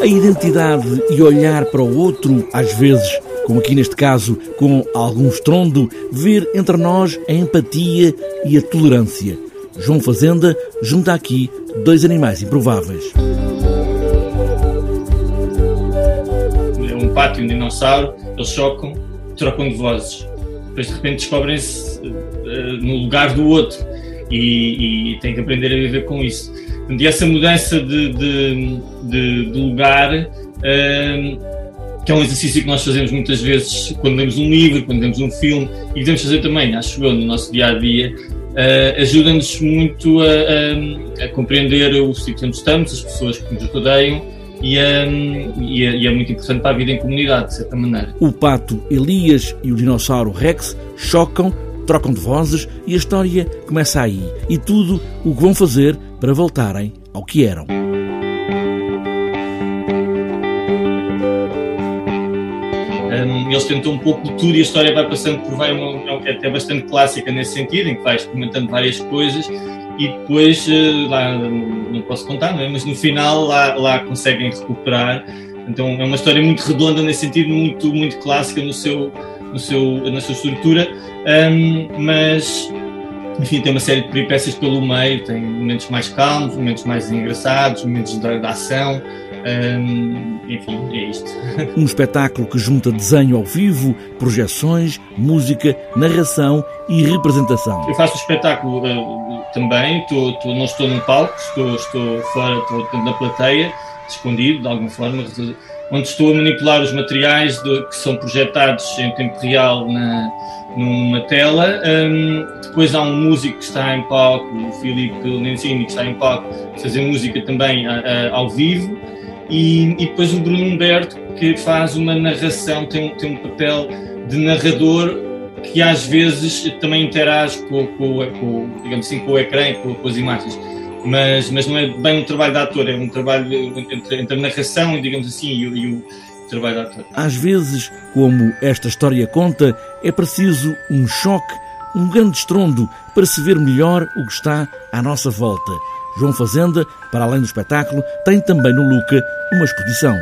A identidade e olhar para o outro, às vezes, como aqui neste caso, com algum estrondo, ver entre nós a empatia e a tolerância. João Fazenda junta aqui dois animais improváveis. É um pato e um dinossauro, eles chocam, trocam de vozes. Depois de repente descobrem-se uh, no lugar do outro e, e têm que aprender a viver com isso. E essa mudança de, de, de, de lugar, uh, que é um exercício que nós fazemos muitas vezes quando lemos um livro, quando lemos um filme, e devemos fazer também, acho eu, no nosso dia a dia, uh, ajuda-nos muito a, a, a, compreender o sítio onde estamos, as pessoas que nos rodeiam. E, um, e, é, e, é, muito importante para a vida em comunidade, de certa maneira. O pato Elias e o dinossauro Rex chocam trocam de vozes e a história começa aí. E tudo o que vão fazer para voltarem ao que eram. Eles tentam um pouco tudo e a história vai passando por vai uma, é até bastante clássica nesse sentido, em que vai experimentando várias coisas e depois uh, lá não posso contar, não é? mas no final lá, lá conseguem recuperar. Então é uma história muito redonda nesse sentido, muito, muito clássica no seu, no seu, na sua estrutura, um, mas enfim, tem uma série de peripécias pelo meio, tem momentos mais calmos, momentos mais engraçados, momentos de, de ação. Um, enfim, é isto. Um espetáculo que junta desenho ao vivo, projeções, música, narração e representação. Eu faço o espetáculo uh, também, tô, tô, não estou num palco, estou, estou fora, estou na plateia, escondido de alguma forma, onde estou a manipular os materiais de, que são projetados em tempo real na, numa tela. Um, depois há um músico que está em palco, o Filipe Lenzini, que está em palco, fazer música também a, a, ao vivo. E, e, depois o Bruno Humberto, que faz uma narração, tem, tem um papel de narrador que às vezes também interage com, com, com digamos assim, com o ecrã com, com as imagens mas, mas não é bem um trabalho de ator, é um trabalho entre, entre a narração, digamos assim, e, e o trabalho de ator. Às vezes, como esta história conta, é preciso um choque, um grande estrondo para se ver melhor o que está à nossa volta. João Fazenda, para além do espetáculo, tem também no Luca uma exposição.